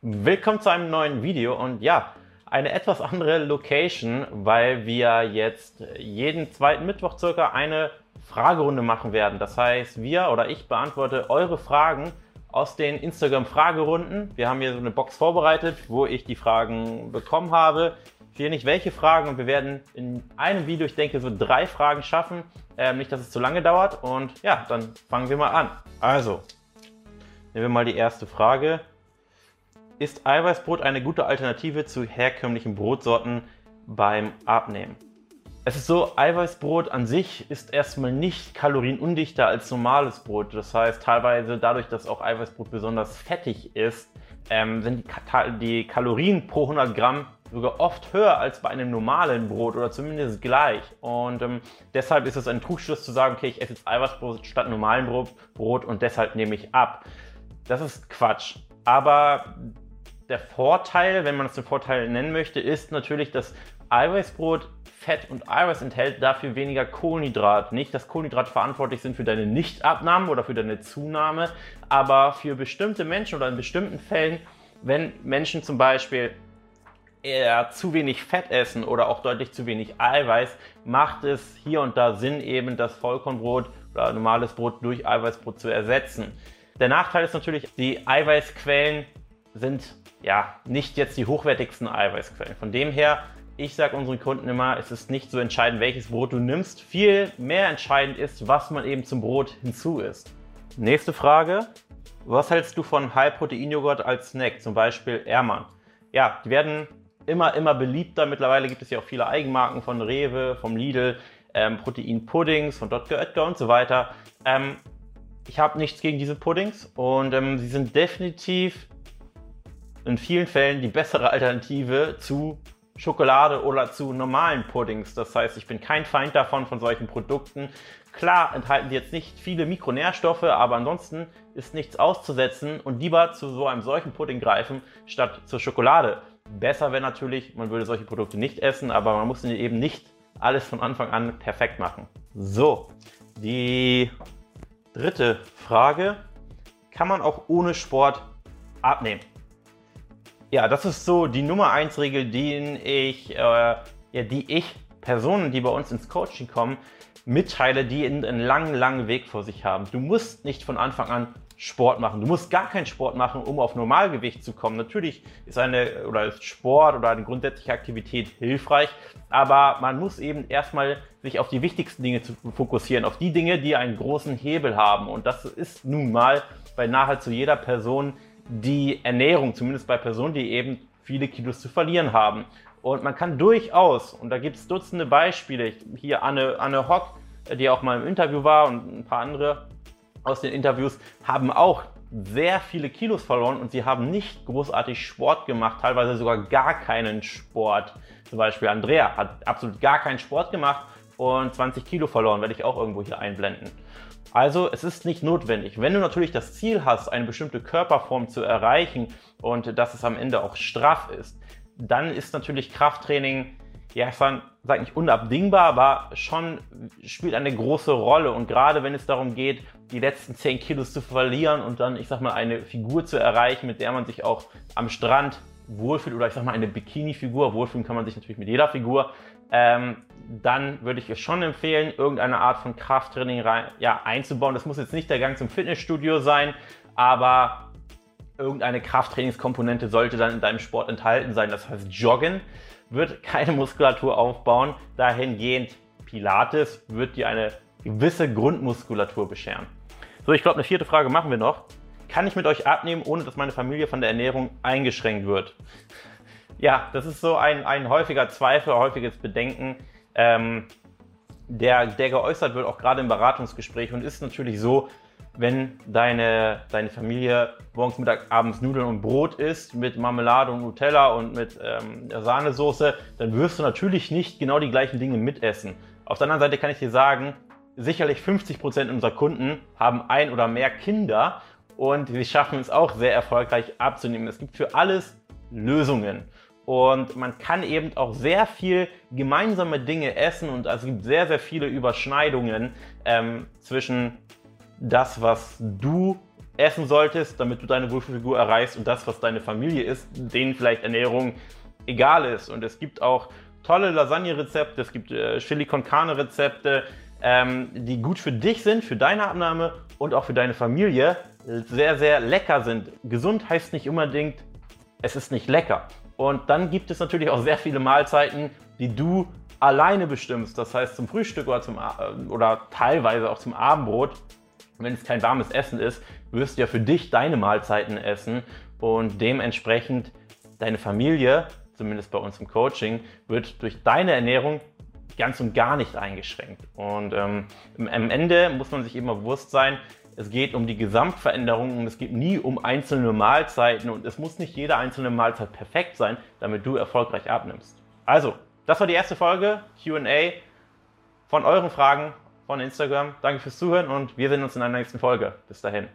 Willkommen zu einem neuen Video und ja, eine etwas andere Location, weil wir jetzt jeden zweiten Mittwoch circa eine Fragerunde machen werden. Das heißt, wir oder ich beantworte eure Fragen aus den Instagram-Fragerunden. Wir haben hier so eine Box vorbereitet, wo ich die Fragen bekommen habe. Ich sehe nicht welche Fragen und wir werden in einem Video, ich denke, so drei Fragen schaffen. Ähm, nicht, dass es zu lange dauert. Und ja, dann fangen wir mal an. Also, nehmen wir mal die erste Frage. Ist Eiweißbrot eine gute Alternative zu herkömmlichen Brotsorten beim Abnehmen? Es ist so, Eiweißbrot an sich ist erstmal nicht kalorienundichter als normales Brot. Das heißt, teilweise dadurch, dass auch Eiweißbrot besonders fettig ist, ähm, sind die, die, Kalorien pro 100 Gramm sogar oft höher als bei einem normalen Brot oder zumindest gleich. Und ähm, deshalb ist es ein Trugschluss zu sagen, okay, ich esse jetzt Eiweißbrot statt normalen Brot, Brot und deshalb nehme ich ab. Das ist Quatsch. Aber der Vorteil, wenn man es den Vorteil nennen möchte, ist natürlich, dass Eiweißbrot Fett und Eiweiß enthält, dafür weniger Kohlenhydrat. Nicht, dass Kohlenhydrate verantwortlich sind für deine Nichtabnahme oder für deine Zunahme, aber für bestimmte Menschen oder in bestimmten Fällen, wenn Menschen zum Beispiel eher zu wenig Fett essen oder auch deutlich zu wenig Eiweiß, macht es hier und da Sinn, eben das Vollkornbrot oder normales Brot durch Eiweißbrot zu ersetzen. Der Nachteil ist natürlich, die Eiweißquellen sind ja nicht jetzt die hochwertigsten Eiweißquellen. Von dem her, ich sage unseren Kunden immer, es ist nicht so entscheidend, welches Brot du nimmst. Viel mehr entscheidend ist, was man eben zum Brot hinzu isst. Nächste Frage. Was hältst du von High-Protein-Joghurt als Snack, zum Beispiel Ermann? Ja, die werden immer, immer beliebter. Mittlerweile gibt es ja auch viele Eigenmarken von Rewe, vom Lidl, ähm, Protein-Puddings, von Dr. Oetker und so weiter. Ähm, ich habe nichts gegen diese Puddings und ähm, sie sind definitiv in vielen Fällen die bessere Alternative zu Schokolade oder zu normalen Puddings. Das heißt, ich bin kein Feind davon, von solchen Produkten. Klar enthalten die jetzt nicht viele Mikronährstoffe, aber ansonsten ist nichts auszusetzen und lieber zu so einem solchen Pudding greifen, statt zur Schokolade. Besser wäre natürlich, man würde solche Produkte nicht essen, aber man muss eben nicht alles von Anfang an perfekt machen. So, die dritte Frage. Kann man auch ohne Sport abnehmen? Ja, das ist so die Nummer 1 Regel, die ich, äh, ja, die ich Personen, die bei uns ins Coaching kommen, mitteile, die einen langen, langen Weg vor sich haben. Du musst nicht von Anfang an Sport machen. Du musst gar keinen Sport machen, um auf Normalgewicht zu kommen. Natürlich ist eine oder ist Sport oder eine grundsätzliche Aktivität hilfreich, aber man muss eben erstmal sich auf die wichtigsten Dinge zu fokussieren, auf die Dinge, die einen großen Hebel haben. Und das ist nun mal bei nahezu jeder Person die Ernährung, zumindest bei Personen, die eben viele Kilos zu verlieren haben. Und man kann durchaus, und da gibt es Dutzende Beispiele, hier Anne, Anne Hock, die auch mal im Interview war und ein paar andere aus den Interviews, haben auch sehr viele Kilos verloren und sie haben nicht großartig Sport gemacht, teilweise sogar gar keinen Sport. Zum Beispiel Andrea hat absolut gar keinen Sport gemacht und 20 Kilo verloren, werde ich auch irgendwo hier einblenden. Also es ist nicht notwendig. Wenn du natürlich das Ziel hast, eine bestimmte Körperform zu erreichen und dass es am Ende auch straff ist, dann ist natürlich Krafttraining, ja, ich sage nicht unabdingbar, aber schon spielt eine große Rolle. Und gerade wenn es darum geht, die letzten 10 Kilos zu verlieren und dann, ich sag mal, eine Figur zu erreichen, mit der man sich auch am Strand wohlfühlt oder ich sag mal eine Bikini-Figur, wohlfühlen kann man sich natürlich mit jeder Figur, ähm, dann würde ich es schon empfehlen, irgendeine Art von Krafttraining rein, ja, einzubauen. Das muss jetzt nicht der Gang zum Fitnessstudio sein, aber irgendeine Krafttrainingskomponente sollte dann in deinem Sport enthalten sein. Das heißt, Joggen wird keine Muskulatur aufbauen. Dahingehend Pilates wird dir eine gewisse Grundmuskulatur bescheren. So, ich glaube, eine vierte Frage machen wir noch. Kann ich mit euch abnehmen, ohne dass meine Familie von der Ernährung eingeschränkt wird? Ja, das ist so ein, ein häufiger Zweifel, häufiges Bedenken, ähm, der, der geäußert wird, auch gerade im Beratungsgespräch und ist natürlich so, wenn deine, deine Familie morgens, Mittag, abends Nudeln und Brot isst mit Marmelade und Nutella und mit ähm, Sahnesoße, dann wirst du natürlich nicht genau die gleichen Dinge mitessen. Auf der anderen Seite kann ich dir sagen, sicherlich 50 Prozent unserer Kunden haben ein oder mehr Kinder und sie schaffen es auch sehr erfolgreich abzunehmen. Es gibt für alles Lösungen. Und man kann eben auch sehr viel gemeinsame Dinge essen und es gibt sehr, sehr viele Überschneidungen ähm, zwischen das, was du essen solltest, damit du deine Wohlfühlfigur erreichst und das, was deine Familie isst, denen vielleicht Ernährung egal ist. Und es gibt auch tolle Lasagne-Rezepte, es gibt äh, Chili con Carne-Rezepte, ähm, die gut für dich sind, für deine Abnahme und auch für deine Familie sehr, sehr lecker sind. Gesund heißt nicht unbedingt, es ist nicht lecker. Und dann gibt es natürlich auch sehr viele Mahlzeiten, die du alleine bestimmst. Das heißt zum Frühstück oder, zum, äh, oder teilweise auch zum Abendbrot. Wenn es kein warmes Essen ist, wirst du ja für dich deine Mahlzeiten essen und dementsprechend deine Familie, zumindest bei uns im Coaching, wird durch deine Ernährung ganz und gar nicht eingeschränkt. Und ähm, am Ende muss man sich immer bewusst sein, es geht um die Gesamtveränderung und es geht nie um einzelne Mahlzeiten und es muss nicht jede einzelne Mahlzeit perfekt sein, damit du erfolgreich abnimmst. Also, das war die erste Folge QA von euren Fragen von Instagram. Danke fürs Zuhören und wir sehen uns in der nächsten Folge. Bis dahin.